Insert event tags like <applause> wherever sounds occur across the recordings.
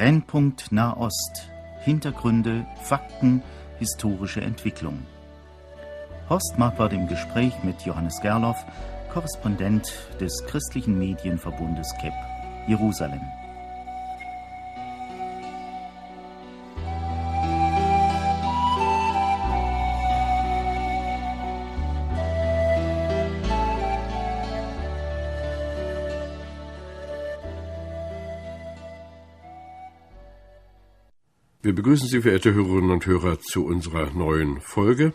Brennpunkt Nahost. Hintergründe, Fakten, historische Entwicklung. Horst Marquardt im Gespräch mit Johannes Gerloff, Korrespondent des christlichen Medienverbundes KEP, Jerusalem. Wir begrüßen Sie, verehrte Hörerinnen und Hörer, zu unserer neuen Folge.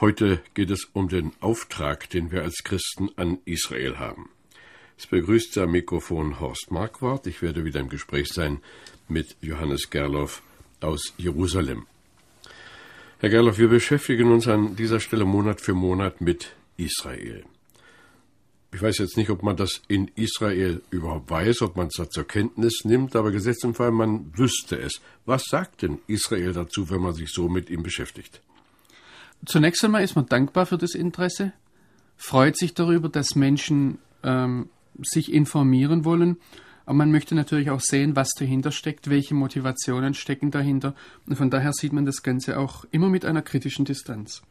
Heute geht es um den Auftrag, den wir als Christen an Israel haben. Es begrüßt am Mikrofon Horst Marquardt. Ich werde wieder im Gespräch sein mit Johannes Gerloff aus Jerusalem. Herr Gerloff, wir beschäftigen uns an dieser Stelle Monat für Monat mit Israel. Ich weiß jetzt nicht, ob man das in Israel überhaupt weiß, ob man es da zur Kenntnis nimmt, aber gesetzt im Fall, man wüsste es. Was sagt denn Israel dazu, wenn man sich so mit ihm beschäftigt? Zunächst einmal ist man dankbar für das Interesse, freut sich darüber, dass Menschen ähm, sich informieren wollen, aber man möchte natürlich auch sehen, was dahinter steckt, welche Motivationen stecken dahinter. Und von daher sieht man das Ganze auch immer mit einer kritischen Distanz.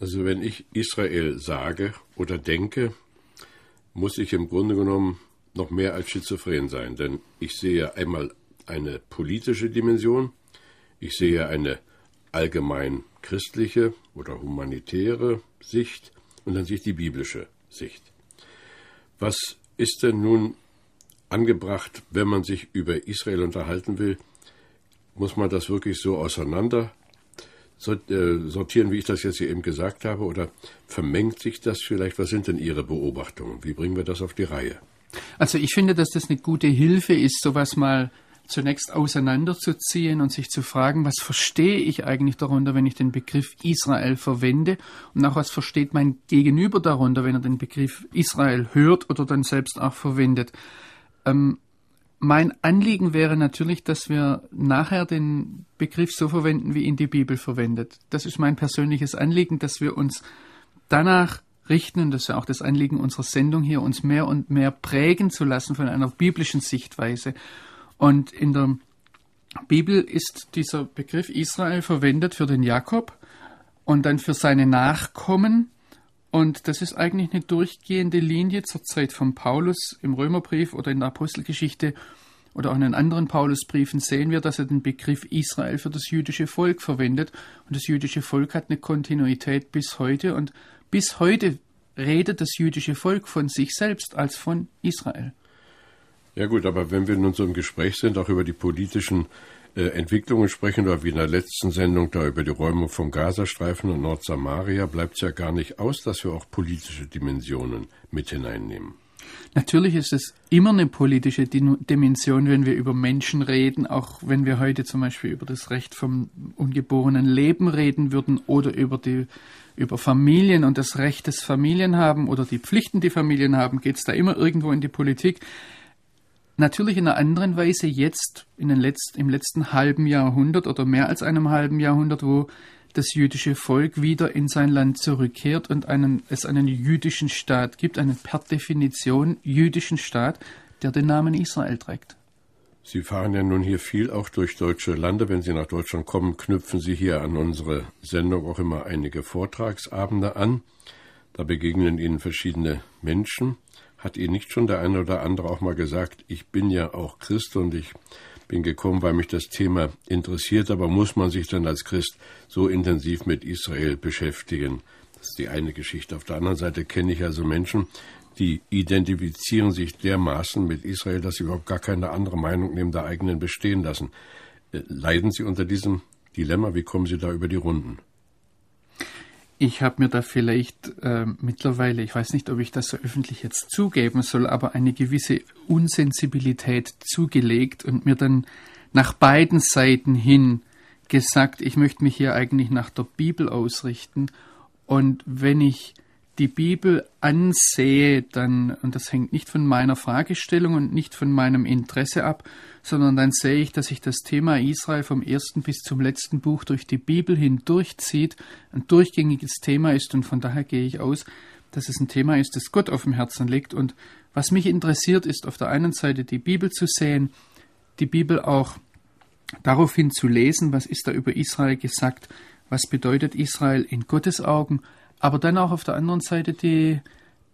Also wenn ich Israel sage oder denke, muss ich im Grunde genommen noch mehr als schizophren sein, denn ich sehe einmal eine politische Dimension, ich sehe eine allgemein christliche oder humanitäre Sicht und dann sehe ich die biblische Sicht. Was ist denn nun angebracht, wenn man sich über Israel unterhalten will? Muss man das wirklich so auseinander sortieren, wie ich das jetzt hier eben gesagt habe, oder vermengt sich das vielleicht? Was sind denn Ihre Beobachtungen? Wie bringen wir das auf die Reihe? Also ich finde, dass das eine gute Hilfe ist, sowas mal zunächst auseinanderzuziehen und sich zu fragen, was verstehe ich eigentlich darunter, wenn ich den Begriff Israel verwende und auch was versteht mein Gegenüber darunter, wenn er den Begriff Israel hört oder dann selbst auch verwendet. Ähm, mein Anliegen wäre natürlich, dass wir nachher den Begriff so verwenden, wie ihn die Bibel verwendet. Das ist mein persönliches Anliegen, dass wir uns danach richten, und das ist ja auch das Anliegen unserer Sendung hier, uns mehr und mehr prägen zu lassen von einer biblischen Sichtweise. Und in der Bibel ist dieser Begriff Israel verwendet für den Jakob und dann für seine Nachkommen. Und das ist eigentlich eine durchgehende Linie zur Zeit von Paulus im Römerbrief oder in der Apostelgeschichte oder auch in den anderen Paulusbriefen sehen wir, dass er den Begriff Israel für das jüdische Volk verwendet. Und das jüdische Volk hat eine Kontinuität bis heute. Und bis heute redet das jüdische Volk von sich selbst als von Israel. Ja gut, aber wenn wir nun so im Gespräch sind, auch über die politischen äh, Entwicklungen sprechen, oder wie in der letzten Sendung da über die Räumung vom Gazastreifen und Nordsamaria, bleibt es ja gar nicht aus, dass wir auch politische Dimensionen mit hineinnehmen. Natürlich ist es immer eine politische Dimension, wenn wir über Menschen reden, auch wenn wir heute zum Beispiel über das Recht vom ungeborenen Leben reden würden oder über die über Familien und das Recht des Familien haben oder die Pflichten, die Familien haben, geht es da immer irgendwo in die Politik. Natürlich in einer anderen Weise jetzt in den letzt, im letzten halben Jahrhundert oder mehr als einem halben Jahrhundert, wo das jüdische Volk wieder in sein Land zurückkehrt und einen, es einen jüdischen Staat gibt, einen per Definition jüdischen Staat, der den Namen Israel trägt. Sie fahren ja nun hier viel auch durch deutsche Lande. Wenn Sie nach Deutschland kommen, knüpfen Sie hier an unsere Sendung auch immer einige Vortragsabende an. Da begegnen Ihnen verschiedene Menschen. Hat Ihnen nicht schon der eine oder andere auch mal gesagt, ich bin ja auch Christ und ich bin gekommen, weil mich das Thema interessiert, aber muss man sich dann als Christ so intensiv mit Israel beschäftigen? Das ist die eine Geschichte. Auf der anderen Seite kenne ich also Menschen, die identifizieren sich dermaßen mit Israel, dass sie überhaupt gar keine andere Meinung neben der eigenen bestehen lassen. Äh, leiden Sie unter diesem Dilemma? Wie kommen Sie da über die Runden? Ich habe mir da vielleicht äh, mittlerweile, ich weiß nicht, ob ich das so öffentlich jetzt zugeben soll, aber eine gewisse Unsensibilität zugelegt und mir dann nach beiden Seiten hin gesagt, ich möchte mich hier eigentlich nach der Bibel ausrichten. Und wenn ich die Bibel ansehe, dann, und das hängt nicht von meiner Fragestellung und nicht von meinem Interesse ab, sondern dann sehe ich, dass sich das Thema Israel vom ersten bis zum letzten Buch durch die Bibel hindurchzieht, ein durchgängiges Thema ist und von daher gehe ich aus, dass es ein Thema ist, das Gott auf dem Herzen liegt. Und was mich interessiert, ist auf der einen Seite die Bibel zu sehen, die Bibel auch daraufhin zu lesen, was ist da über Israel gesagt, was bedeutet Israel in Gottes Augen, aber dann auch auf der anderen Seite die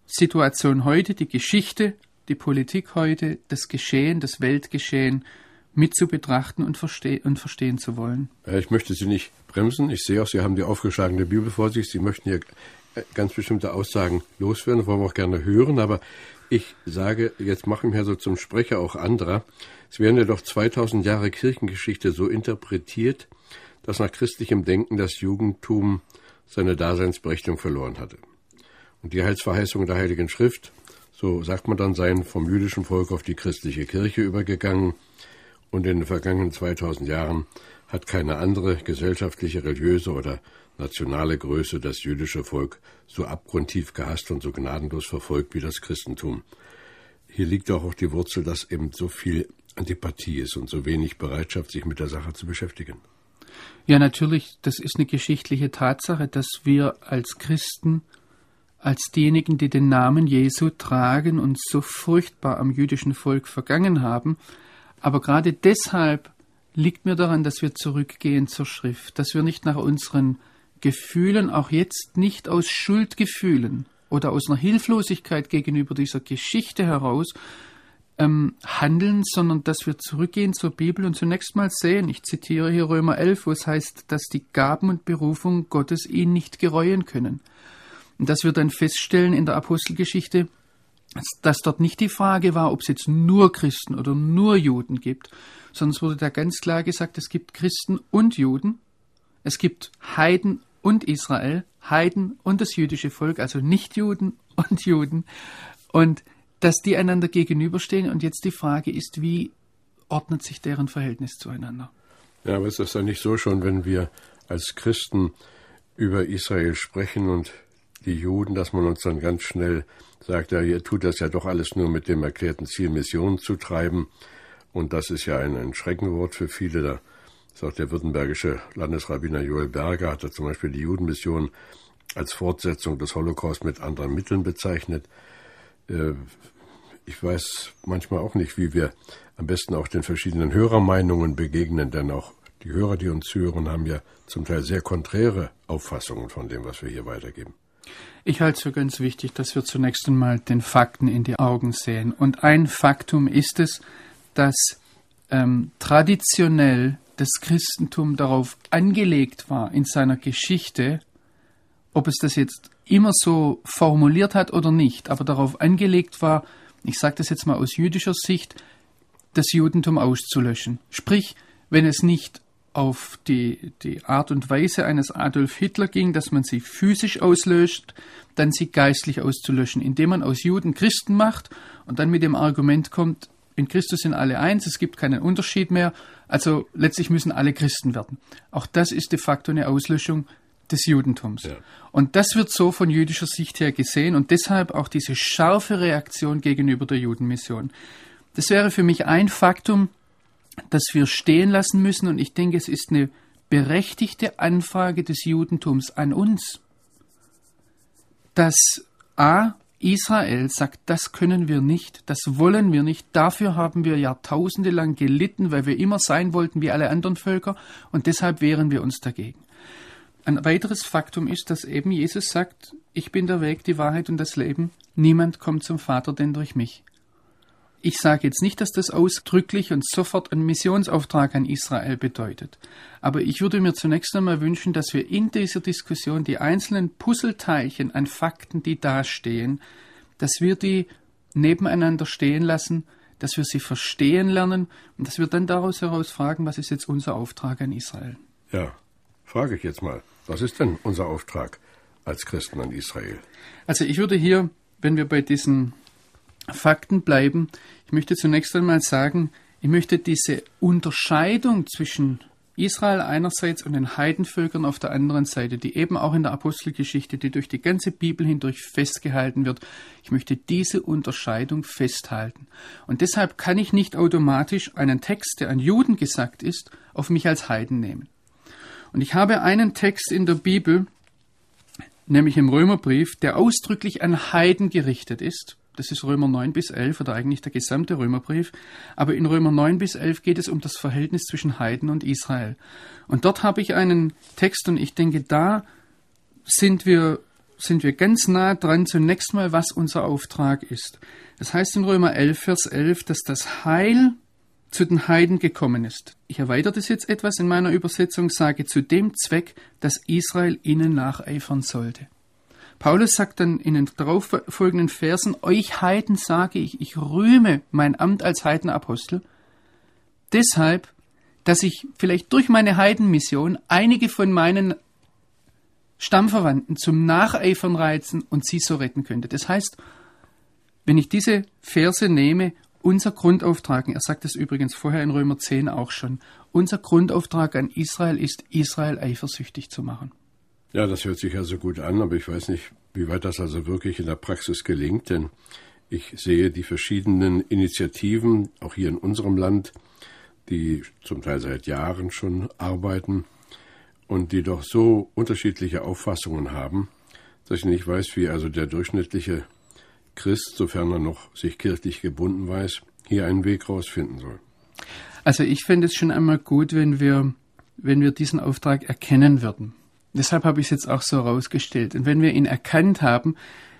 Situation heute, die Geschichte, die Politik heute, das Geschehen, das Weltgeschehen mit zu betrachten und, verste und verstehen zu wollen. Ich möchte Sie nicht bremsen. Ich sehe auch, Sie haben die aufgeschlagene Bibel vor sich. Sie möchten hier ganz bestimmte Aussagen loswerden, wollen wir auch gerne hören, aber ich sage, jetzt mache ich mich also zum Sprecher auch anderer. Es werden ja doch 2000 Jahre Kirchengeschichte so interpretiert, dass nach christlichem Denken das Judentum seine Daseinsberechtigung verloren hatte. Und die Heilsverheißungen der Heiligen Schrift, so sagt man dann, seien vom jüdischen Volk auf die christliche Kirche übergegangen. Und in den vergangenen 2000 Jahren hat keine andere gesellschaftliche, religiöse oder nationale Größe das jüdische Volk so abgrundtief gehasst und so gnadenlos verfolgt wie das Christentum. Hier liegt auch die Wurzel, dass eben so viel Antipathie ist und so wenig Bereitschaft, sich mit der Sache zu beschäftigen. Ja, natürlich, das ist eine geschichtliche Tatsache, dass wir als Christen, als diejenigen, die den Namen Jesu tragen und so furchtbar am jüdischen Volk vergangen haben, aber gerade deshalb liegt mir daran, dass wir zurückgehen zur Schrift, dass wir nicht nach unseren Gefühlen, auch jetzt nicht aus Schuldgefühlen oder aus einer Hilflosigkeit gegenüber dieser Geschichte heraus, ähm, handeln, sondern dass wir zurückgehen zur Bibel und zunächst mal sehen, ich zitiere hier Römer 11, wo es heißt, dass die Gaben und Berufung Gottes ihn nicht gereuen können. Und dass wir dann feststellen in der Apostelgeschichte, dass dort nicht die Frage war, ob es jetzt nur Christen oder nur Juden gibt, sondern es wurde da ganz klar gesagt, es gibt Christen und Juden, es gibt Heiden und Israel, Heiden und das jüdische Volk, also Nichtjuden und Juden. Und dass die einander gegenüberstehen. Und jetzt die Frage ist, wie ordnet sich deren Verhältnis zueinander? Ja, aber ist das dann nicht so schon, wenn wir als Christen über Israel sprechen und die Juden, dass man uns dann ganz schnell sagt, ja, ihr tut das ja doch alles nur mit dem erklärten Ziel, Missionen zu treiben. Und das ist ja ein, ein Schreckenwort für viele. Da ist auch der württembergische Landesrabbiner Joel Berger, hat er zum Beispiel die Judenmission als Fortsetzung des Holocaust mit anderen Mitteln bezeichnet. Äh, ich weiß manchmal auch nicht, wie wir am besten auch den verschiedenen Hörermeinungen begegnen, denn auch die Hörer, die uns hören, haben ja zum Teil sehr konträre Auffassungen von dem, was wir hier weitergeben. Ich halte es für ganz wichtig, dass wir zunächst einmal den Fakten in die Augen sehen. Und ein Faktum ist es, dass ähm, traditionell das Christentum darauf angelegt war, in seiner Geschichte, ob es das jetzt immer so formuliert hat oder nicht, aber darauf angelegt war, ich sage das jetzt mal aus jüdischer Sicht, das Judentum auszulöschen. Sprich, wenn es nicht auf die, die Art und Weise eines Adolf Hitler ging, dass man sie physisch auslöscht, dann sie geistlich auszulöschen, indem man aus Juden Christen macht und dann mit dem Argument kommt, in Christus sind alle eins, es gibt keinen Unterschied mehr, also letztlich müssen alle Christen werden. Auch das ist de facto eine Auslöschung des Judentums. Ja. Und das wird so von jüdischer Sicht her gesehen und deshalb auch diese scharfe Reaktion gegenüber der Judenmission. Das wäre für mich ein Faktum, das wir stehen lassen müssen und ich denke, es ist eine berechtigte Anfrage des Judentums an uns, dass A. Israel sagt, das können wir nicht, das wollen wir nicht, dafür haben wir jahrtausende lang gelitten, weil wir immer sein wollten wie alle anderen Völker und deshalb wehren wir uns dagegen. Ein weiteres Faktum ist, dass eben Jesus sagt, ich bin der Weg, die Wahrheit und das Leben. Niemand kommt zum Vater denn durch mich. Ich sage jetzt nicht, dass das ausdrücklich und sofort einen Missionsauftrag an Israel bedeutet. Aber ich würde mir zunächst einmal wünschen, dass wir in dieser Diskussion die einzelnen Puzzleteilchen an Fakten, die dastehen, dass wir die nebeneinander stehen lassen, dass wir sie verstehen lernen und dass wir dann daraus heraus fragen, was ist jetzt unser Auftrag an Israel. Ja, frage ich jetzt mal. Was ist denn unser Auftrag als Christen an Israel? Also ich würde hier, wenn wir bei diesen Fakten bleiben, ich möchte zunächst einmal sagen, ich möchte diese Unterscheidung zwischen Israel einerseits und den Heidenvölkern auf der anderen Seite, die eben auch in der Apostelgeschichte, die durch die ganze Bibel hindurch festgehalten wird, ich möchte diese Unterscheidung festhalten. Und deshalb kann ich nicht automatisch einen Text, der an Juden gesagt ist, auf mich als Heiden nehmen. Und ich habe einen Text in der Bibel, nämlich im Römerbrief, der ausdrücklich an Heiden gerichtet ist. Das ist Römer 9 bis 11 oder eigentlich der gesamte Römerbrief. Aber in Römer 9 bis 11 geht es um das Verhältnis zwischen Heiden und Israel. Und dort habe ich einen Text und ich denke, da sind wir, sind wir ganz nah dran zunächst mal, was unser Auftrag ist. Das heißt in Römer 11, Vers 11, dass das Heil zu den Heiden gekommen ist. Ich erweitere das jetzt etwas in meiner Übersetzung, sage zu dem Zweck, dass Israel ihnen nacheifern sollte. Paulus sagt dann in den darauffolgenden Versen, euch Heiden sage ich, ich rühme mein Amt als Heidenapostel, deshalb, dass ich vielleicht durch meine Heidenmission einige von meinen Stammverwandten zum Nacheifern reizen und sie so retten könnte. Das heißt, wenn ich diese Verse nehme, unser Grundauftrag, er sagt es übrigens vorher in Römer 10 auch schon, unser Grundauftrag an Israel ist, Israel eifersüchtig zu machen. Ja, das hört sich also gut an, aber ich weiß nicht, wie weit das also wirklich in der Praxis gelingt, denn ich sehe die verschiedenen Initiativen, auch hier in unserem Land, die zum Teil seit Jahren schon arbeiten und die doch so unterschiedliche Auffassungen haben, dass ich nicht weiß, wie also der durchschnittliche Christ, sofern er noch sich kirchlich gebunden weiß, hier einen Weg rausfinden soll. Also ich finde es schon einmal gut, wenn wir, wenn wir diesen Auftrag erkennen würden. Deshalb habe ich es jetzt auch so herausgestellt. Und wenn wir ihn erkannt haben,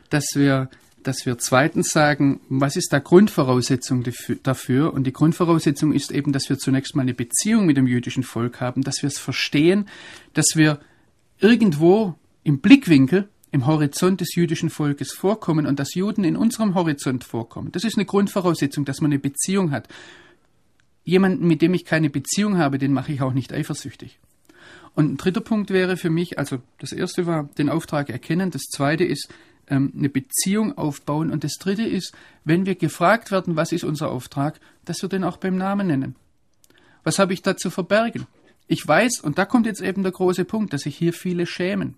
dass wir, dass wir zweitens sagen, was ist da Grundvoraussetzung dafür? Und die Grundvoraussetzung ist eben, dass wir zunächst mal eine Beziehung mit dem jüdischen Volk haben, dass wir es verstehen, dass wir irgendwo im Blickwinkel, im Horizont des jüdischen Volkes vorkommen und dass Juden in unserem Horizont vorkommen. Das ist eine Grundvoraussetzung, dass man eine Beziehung hat. Jemanden, mit dem ich keine Beziehung habe, den mache ich auch nicht eifersüchtig. Und ein dritter Punkt wäre für mich, also das erste war den Auftrag erkennen, das zweite ist ähm, eine Beziehung aufbauen und das dritte ist, wenn wir gefragt werden, was ist unser Auftrag, dass wir den auch beim Namen nennen. Was habe ich da zu verbergen? Ich weiß, und da kommt jetzt eben der große Punkt, dass sich hier viele schämen.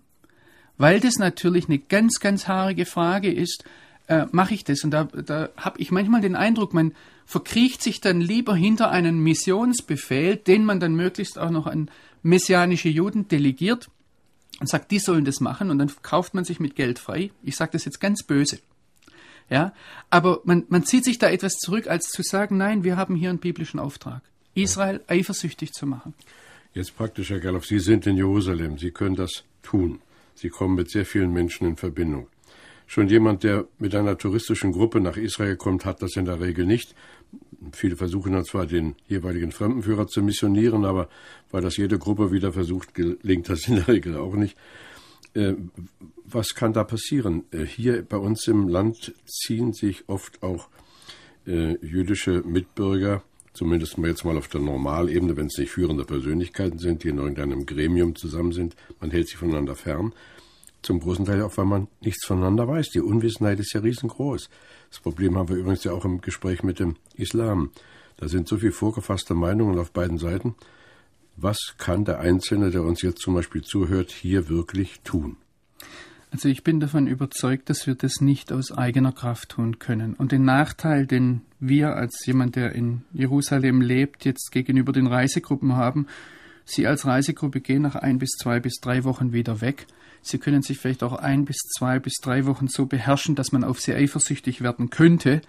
Weil das natürlich eine ganz, ganz haarige Frage ist, äh, mache ich das? Und da, da habe ich manchmal den Eindruck, man verkriecht sich dann lieber hinter einen Missionsbefehl, den man dann möglichst auch noch an messianische Juden delegiert und sagt, die sollen das machen und dann kauft man sich mit Geld frei. Ich sage das jetzt ganz böse. Ja, aber man, man zieht sich da etwas zurück, als zu sagen, nein, wir haben hier einen biblischen Auftrag, Israel eifersüchtig zu machen. Jetzt praktisch, Herr Gerloff, Sie sind in Jerusalem, Sie können das tun. Sie kommen mit sehr vielen Menschen in Verbindung. Schon jemand, der mit einer touristischen Gruppe nach Israel kommt, hat das in der Regel nicht. Viele versuchen dann zwar, den jeweiligen Fremdenführer zu missionieren, aber weil das jede Gruppe wieder versucht, gelingt das in der Regel auch nicht. Äh, was kann da passieren? Äh, hier bei uns im Land ziehen sich oft auch äh, jüdische Mitbürger, zumindest jetzt mal auf der Normalebene, wenn es nicht führende Persönlichkeiten sind, die in irgendeinem Gremium zusammen sind, man hält sich voneinander fern, zum großen Teil auch, weil man nichts voneinander weiß. Die Unwissenheit ist ja riesengroß. Das Problem haben wir übrigens ja auch im Gespräch mit dem Islam. Da sind so viele vorgefasste Meinungen auf beiden Seiten. Was kann der Einzelne, der uns jetzt zum Beispiel zuhört, hier wirklich tun? Also ich bin davon überzeugt, dass wir das nicht aus eigener Kraft tun können. Und den Nachteil, den wir als jemand, der in Jerusalem lebt, jetzt gegenüber den Reisegruppen haben, Sie als Reisegruppe gehen nach ein bis zwei bis drei Wochen wieder weg. Sie können sich vielleicht auch ein bis zwei bis drei Wochen so beherrschen, dass man auf sie eifersüchtig werden könnte.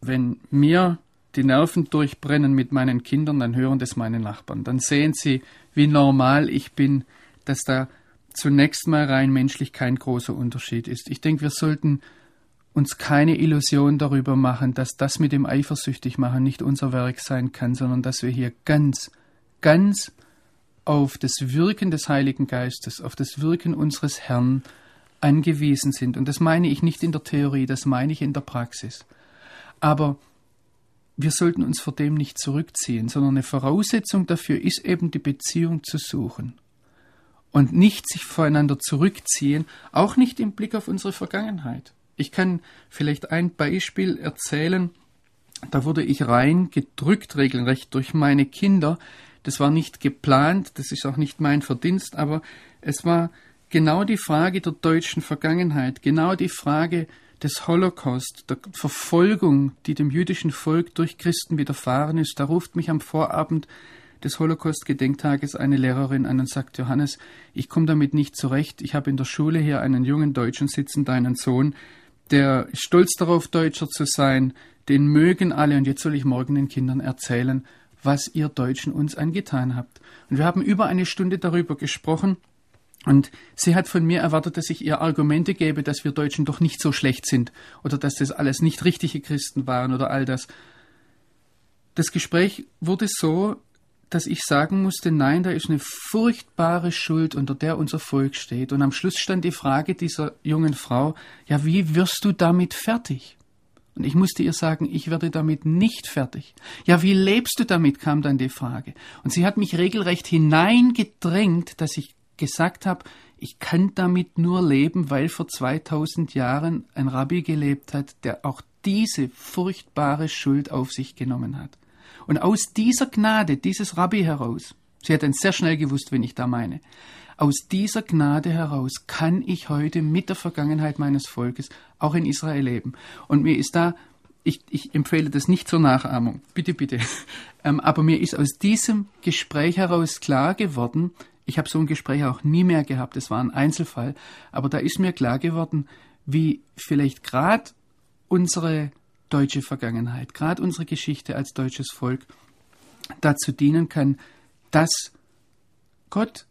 Wenn mir die Nerven durchbrennen mit meinen Kindern, dann hören das meine Nachbarn. Dann sehen sie, wie normal ich bin, dass da zunächst mal rein menschlich kein großer Unterschied ist. Ich denke, wir sollten uns keine Illusion darüber machen, dass das mit dem eifersüchtig machen nicht unser Werk sein kann, sondern dass wir hier ganz, ganz auf das Wirken des Heiligen Geistes, auf das Wirken unseres Herrn angewiesen sind. Und das meine ich nicht in der Theorie, das meine ich in der Praxis. Aber wir sollten uns vor dem nicht zurückziehen, sondern eine Voraussetzung dafür ist eben die Beziehung zu suchen. Und nicht sich voreinander zurückziehen, auch nicht im Blick auf unsere Vergangenheit. Ich kann vielleicht ein Beispiel erzählen, da wurde ich rein gedrückt regelrecht durch meine Kinder, das war nicht geplant, das ist auch nicht mein Verdienst, aber es war genau die Frage der deutschen Vergangenheit, genau die Frage des Holocaust, der Verfolgung, die dem jüdischen Volk durch Christen widerfahren ist. Da ruft mich am Vorabend des Holocaust-Gedenktages eine Lehrerin an und sagt, Johannes, ich komme damit nicht zurecht. Ich habe in der Schule hier einen jungen Deutschen sitzen, deinen Sohn, der stolz darauf, Deutscher zu sein, den mögen alle und jetzt soll ich morgen den Kindern erzählen, was ihr Deutschen uns angetan habt. Und wir haben über eine Stunde darüber gesprochen und sie hat von mir erwartet, dass ich ihr Argumente gebe, dass wir Deutschen doch nicht so schlecht sind oder dass das alles nicht richtige Christen waren oder all das. Das Gespräch wurde so, dass ich sagen musste, nein, da ist eine furchtbare Schuld, unter der unser Volk steht. Und am Schluss stand die Frage dieser jungen Frau, ja, wie wirst du damit fertig? Und ich musste ihr sagen, ich werde damit nicht fertig. Ja, wie lebst du damit, kam dann die Frage. Und sie hat mich regelrecht hineingedrängt, dass ich gesagt habe, ich kann damit nur leben, weil vor 2000 Jahren ein Rabbi gelebt hat, der auch diese furchtbare Schuld auf sich genommen hat. Und aus dieser Gnade, dieses Rabbi heraus, sie hat dann sehr schnell gewusst, wen ich da meine, aus dieser Gnade heraus kann ich heute mit der Vergangenheit meines Volkes auch in Israel leben. Und mir ist da, ich, ich empfehle das nicht zur Nachahmung, bitte, bitte, <laughs> ähm, aber mir ist aus diesem Gespräch heraus klar geworden, ich habe so ein Gespräch auch nie mehr gehabt, es war ein Einzelfall, aber da ist mir klar geworden, wie vielleicht gerade unsere deutsche Vergangenheit, gerade unsere Geschichte als deutsches Volk dazu dienen kann, dass Gott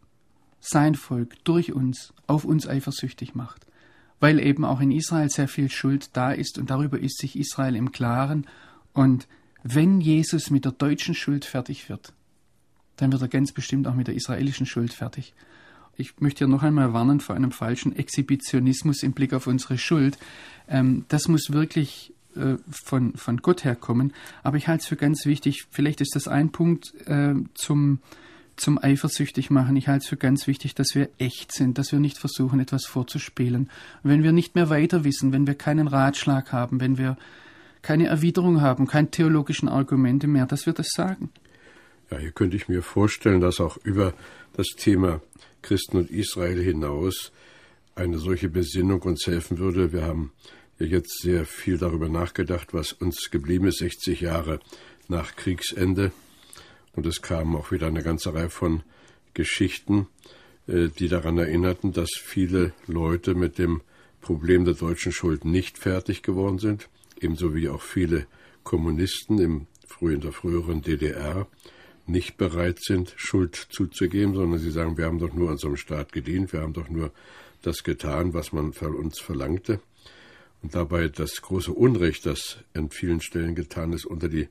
sein Volk durch uns auf uns eifersüchtig macht, weil eben auch in Israel sehr viel Schuld da ist und darüber ist sich Israel im Klaren. Und wenn Jesus mit der deutschen Schuld fertig wird, dann wird er ganz bestimmt auch mit der israelischen Schuld fertig. Ich möchte hier noch einmal warnen vor einem falschen Exhibitionismus im Blick auf unsere Schuld. Ähm, das muss wirklich äh, von, von Gott herkommen. Aber ich halte es für ganz wichtig, vielleicht ist das ein Punkt äh, zum, zum eifersüchtig machen. Ich halte es für ganz wichtig, dass wir echt sind, dass wir nicht versuchen, etwas vorzuspielen. Und wenn wir nicht mehr weiter wissen, wenn wir keinen Ratschlag haben, wenn wir keine Erwiderung haben, keine theologischen Argumente mehr, dass wir das sagen. Ja, hier könnte ich mir vorstellen, dass auch über das Thema Christen und Israel hinaus eine solche Besinnung uns helfen würde. Wir haben jetzt sehr viel darüber nachgedacht, was uns geblieben ist, 60 Jahre nach Kriegsende. Und es kam auch wieder eine ganze Reihe von Geschichten, äh, die daran erinnerten, dass viele Leute mit dem Problem der deutschen Schuld nicht fertig geworden sind, ebenso wie auch viele Kommunisten im frühen, der früheren DDR nicht bereit sind, Schuld zuzugeben, sondern sie sagen, wir haben doch nur unserem Staat gedient, wir haben doch nur das getan, was man von uns verlangte. Und dabei das große Unrecht, das an vielen Stellen getan ist, unter, die,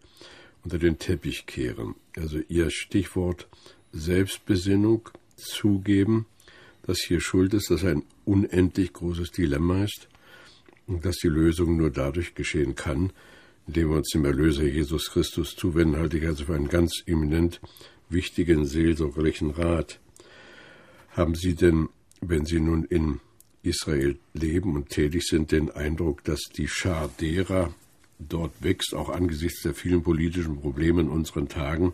unter den Teppich kehren. Also ihr Stichwort Selbstbesinnung, zugeben, dass hier Schuld ist, dass ein unendlich großes Dilemma ist und dass die Lösung nur dadurch geschehen kann, indem wir uns dem Erlöser Jesus Christus zuwenden, halte ich also für einen ganz eminent wichtigen seelsorgerlichen Rat. Haben Sie denn, wenn Sie nun in Israel leben und tätig sind, den Eindruck, dass die Schar derer dort wächst, auch angesichts der vielen politischen Probleme in unseren Tagen,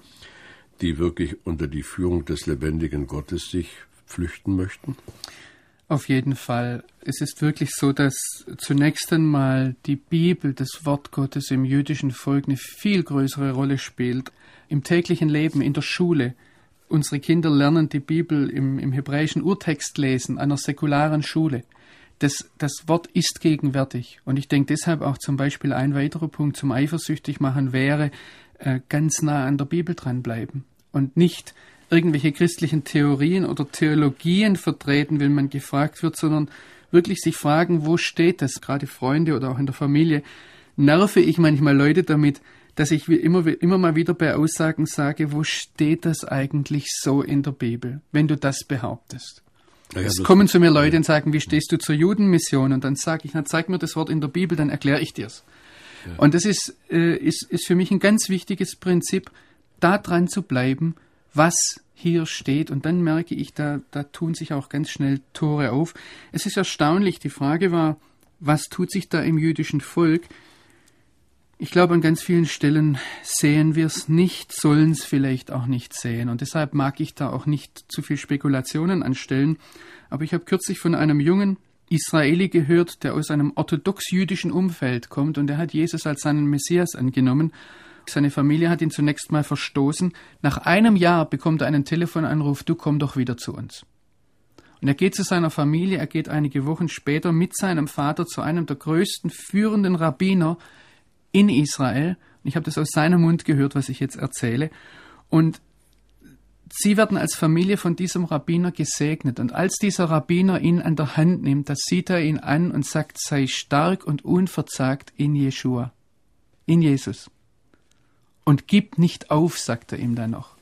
die wirklich unter die Führung des lebendigen Gottes sich flüchten möchten? Auf jeden Fall. Es ist wirklich so, dass zunächst einmal die Bibel, das Wort Gottes im jüdischen Volk eine viel größere Rolle spielt. Im täglichen Leben, in der Schule, Unsere Kinder lernen die Bibel im, im hebräischen Urtext lesen, einer säkularen Schule. Das, das Wort ist gegenwärtig. Und ich denke deshalb auch zum Beispiel ein weiterer Punkt zum eifersüchtig machen wäre, äh, ganz nah an der Bibel dranbleiben und nicht irgendwelche christlichen Theorien oder Theologien vertreten, wenn man gefragt wird, sondern wirklich sich fragen, wo steht das? Gerade Freunde oder auch in der Familie nerve ich manchmal Leute damit, dass ich immer, immer mal wieder bei Aussagen sage, wo steht das eigentlich so in der Bibel, wenn du das behauptest? Ja, es kommen zu mir Leute und sagen, wie stehst du zur Judenmission? Und dann sage ich, na zeig mir das Wort in der Bibel, dann erkläre ich dir's. Ja. Und das ist, äh, ist, ist für mich ein ganz wichtiges Prinzip, da dran zu bleiben, was hier steht. Und dann merke ich, da, da tun sich auch ganz schnell Tore auf. Es ist erstaunlich, die Frage war, was tut sich da im jüdischen Volk? Ich glaube, an ganz vielen Stellen sehen wir es nicht, sollen es vielleicht auch nicht sehen. Und deshalb mag ich da auch nicht zu viel Spekulationen anstellen. Aber ich habe kürzlich von einem jungen Israeli gehört, der aus einem orthodox-jüdischen Umfeld kommt und er hat Jesus als seinen Messias angenommen. Seine Familie hat ihn zunächst mal verstoßen. Nach einem Jahr bekommt er einen Telefonanruf, du komm doch wieder zu uns. Und er geht zu seiner Familie, er geht einige Wochen später mit seinem Vater zu einem der größten führenden Rabbiner in Israel. Ich habe das aus seinem Mund gehört, was ich jetzt erzähle. Und sie werden als Familie von diesem Rabbiner gesegnet. Und als dieser Rabbiner ihn an der Hand nimmt, da sieht er ihn an und sagt, sei stark und unverzagt in Jeshua, in Jesus. Und gib nicht auf, sagt er ihm dann noch.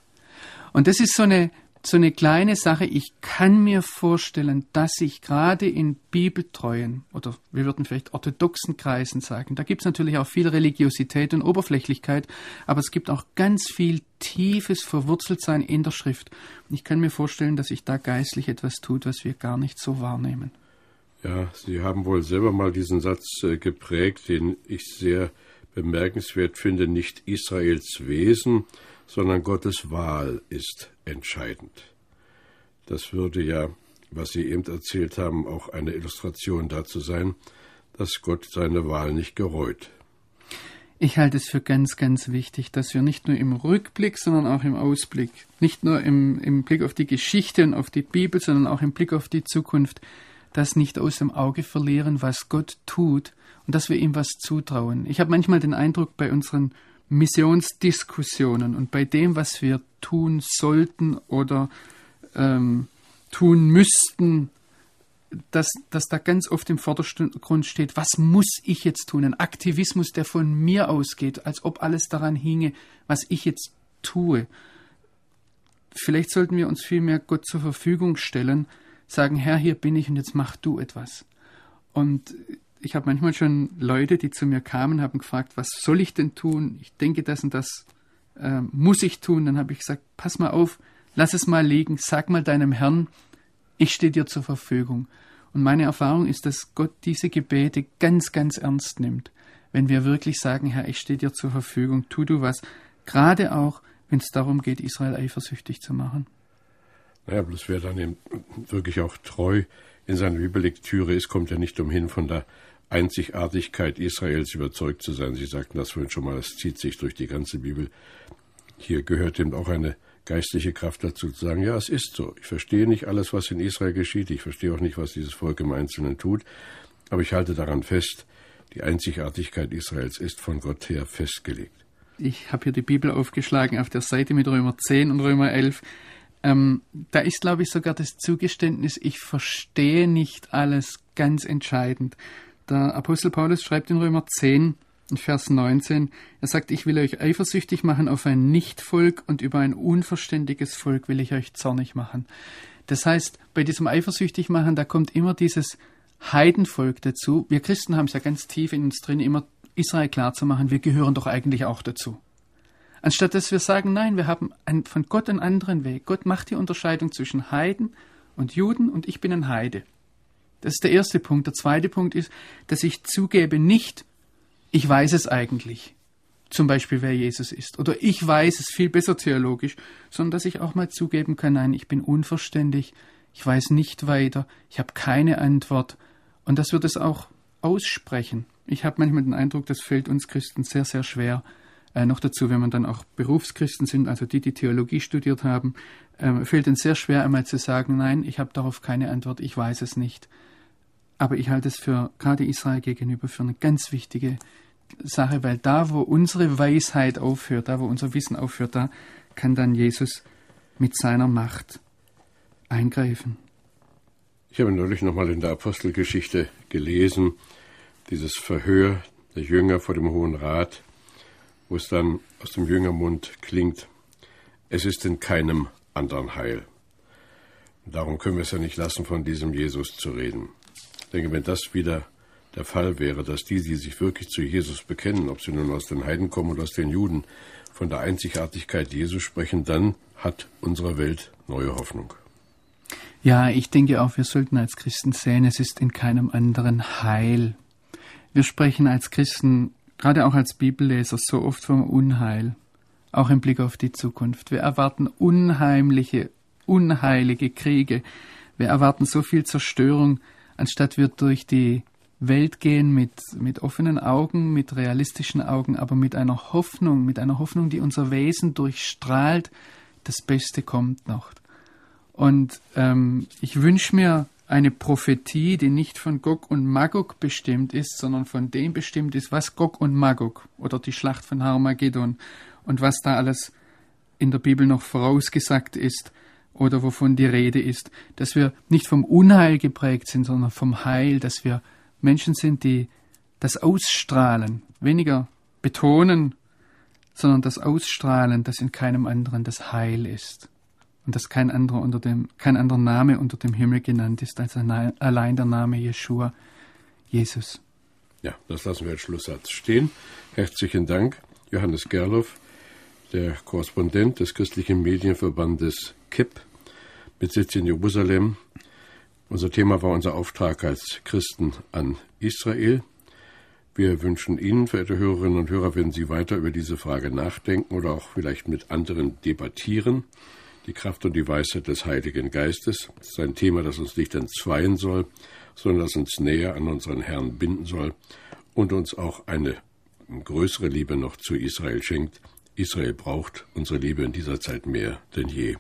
Und das ist so eine, so eine kleine Sache. Ich kann mir vorstellen, dass sich gerade in bibeltreuen oder wir würden vielleicht orthodoxen Kreisen sagen, da gibt es natürlich auch viel Religiosität und Oberflächlichkeit, aber es gibt auch ganz viel tiefes Verwurzeltsein in der Schrift. Ich kann mir vorstellen, dass sich da geistlich etwas tut, was wir gar nicht so wahrnehmen. Ja, Sie haben wohl selber mal diesen Satz äh, geprägt, den ich sehr bemerkenswert finde, nicht Israels Wesen, sondern Gottes Wahl ist entscheidend. Das würde ja, was Sie eben erzählt haben, auch eine Illustration dazu sein, dass Gott seine Wahl nicht gereut. Ich halte es für ganz, ganz wichtig, dass wir nicht nur im Rückblick, sondern auch im Ausblick, nicht nur im, im Blick auf die Geschichte und auf die Bibel, sondern auch im Blick auf die Zukunft, das nicht aus dem Auge verlieren, was Gott tut und dass wir ihm was zutrauen. Ich habe manchmal den Eindruck bei unseren Missionsdiskussionen und bei dem, was wir tun sollten oder ähm, tun müssten, dass, dass da ganz oft im Vordergrund steht, was muss ich jetzt tun? Ein Aktivismus, der von mir ausgeht, als ob alles daran hinge, was ich jetzt tue. Vielleicht sollten wir uns vielmehr Gott zur Verfügung stellen, sagen, Herr, hier bin ich und jetzt mach du etwas. Und ich habe manchmal schon Leute, die zu mir kamen, haben gefragt, was soll ich denn tun? Ich denke, das und das äh, muss ich tun. Dann habe ich gesagt, pass mal auf, lass es mal liegen, sag mal deinem Herrn, ich stehe dir zur Verfügung. Und meine Erfahrung ist, dass Gott diese Gebete ganz, ganz ernst nimmt. Wenn wir wirklich sagen, Herr, ich stehe dir zur Verfügung, tu du was. Gerade auch, wenn es darum geht, Israel eifersüchtig zu machen. Naja, bloß wer dann eben wirklich auch treu in seiner Bibellektüre ist, kommt ja nicht umhin, von der Einzigartigkeit Israels überzeugt zu sein. Sie sagten das vorhin schon mal, das zieht sich durch die ganze Bibel. Hier gehört eben auch eine geistliche Kraft dazu zu sagen, ja, es ist so. Ich verstehe nicht alles, was in Israel geschieht. Ich verstehe auch nicht, was dieses Volk im Einzelnen tut. Aber ich halte daran fest, die Einzigartigkeit Israels ist von Gott her festgelegt. Ich habe hier die Bibel aufgeschlagen auf der Seite mit Römer 10 und Römer 11. Ähm, da ist, glaube ich, sogar das Zugeständnis, ich verstehe nicht alles ganz entscheidend. Der Apostel Paulus schreibt in Römer 10, in Vers 19, er sagt, ich will euch eifersüchtig machen auf ein Nichtvolk und über ein unverständiges Volk will ich euch zornig machen. Das heißt, bei diesem eifersüchtig machen, da kommt immer dieses Heidenvolk dazu. Wir Christen haben es ja ganz tief in uns drin, immer Israel klar zu machen, wir gehören doch eigentlich auch dazu. Anstatt dass wir sagen, nein, wir haben ein, von Gott einen anderen Weg. Gott macht die Unterscheidung zwischen Heiden und Juden und ich bin ein Heide. Das ist der erste Punkt. Der zweite Punkt ist, dass ich zugebe nicht, ich weiß es eigentlich. Zum Beispiel, wer Jesus ist. Oder ich weiß es viel besser theologisch, sondern dass ich auch mal zugeben kann, nein, ich bin unverständig, ich weiß nicht weiter, ich habe keine Antwort. Und das wird es auch aussprechen. Ich habe manchmal den Eindruck, das fällt uns Christen sehr, sehr schwer. Äh, noch dazu, wenn man dann auch Berufschristen sind, also die, die Theologie studiert haben, äh, fällt uns sehr schwer, einmal zu sagen, nein, ich habe darauf keine Antwort, ich weiß es nicht. Aber ich halte es für gerade Israel gegenüber für eine ganz wichtige Sache, weil da, wo unsere Weisheit aufhört, da, wo unser Wissen aufhört, da kann dann Jesus mit seiner Macht eingreifen. Ich habe neulich nochmal in der Apostelgeschichte gelesen, dieses Verhör der Jünger vor dem Hohen Rat, wo es dann aus dem Jüngermund klingt, es ist in keinem anderen Heil. darum können wir es ja nicht lassen, von diesem Jesus zu reden denke, wenn das wieder der Fall wäre, dass die, die sich wirklich zu Jesus bekennen, ob sie nun aus den Heiden kommen oder aus den Juden, von der Einzigartigkeit Jesus sprechen, dann hat unsere Welt neue Hoffnung. Ja, ich denke auch, wir sollten als Christen sehen, es ist in keinem anderen Heil. Wir sprechen als Christen, gerade auch als Bibelleser, so oft vom Unheil, auch im Blick auf die Zukunft. Wir erwarten unheimliche, unheilige Kriege. Wir erwarten so viel Zerstörung, anstatt wir durch die Welt gehen mit, mit offenen Augen, mit realistischen Augen, aber mit einer Hoffnung, mit einer Hoffnung, die unser Wesen durchstrahlt, das Beste kommt noch. Und ähm, ich wünsche mir eine Prophetie, die nicht von Gog und Magog bestimmt ist, sondern von dem bestimmt ist, was Gog und Magog oder die Schlacht von Harmageddon und was da alles in der Bibel noch vorausgesagt ist oder wovon die Rede ist, dass wir nicht vom Unheil geprägt sind, sondern vom Heil, dass wir Menschen sind, die das ausstrahlen, weniger betonen, sondern das ausstrahlen, dass in keinem anderen das Heil ist und dass kein anderer unter dem, kein anderer Name unter dem Himmel genannt ist als allein der Name Jeshua, Jesus. Ja, das lassen wir als Schlusssatz stehen. Herzlichen Dank, Johannes Gerloff, der Korrespondent des christlichen Medienverbandes KIP mit Sitz in Jerusalem. Unser Thema war unser Auftrag als Christen an Israel. Wir wünschen Ihnen, verehrte Hörerinnen und Hörer, wenn Sie weiter über diese Frage nachdenken oder auch vielleicht mit anderen debattieren, die Kraft und die Weisheit des Heiligen Geistes. Das ist ein Thema, das uns nicht entzweien soll, sondern das uns näher an unseren Herrn binden soll und uns auch eine größere Liebe noch zu Israel schenkt. Israel braucht unsere Liebe in dieser Zeit mehr denn je.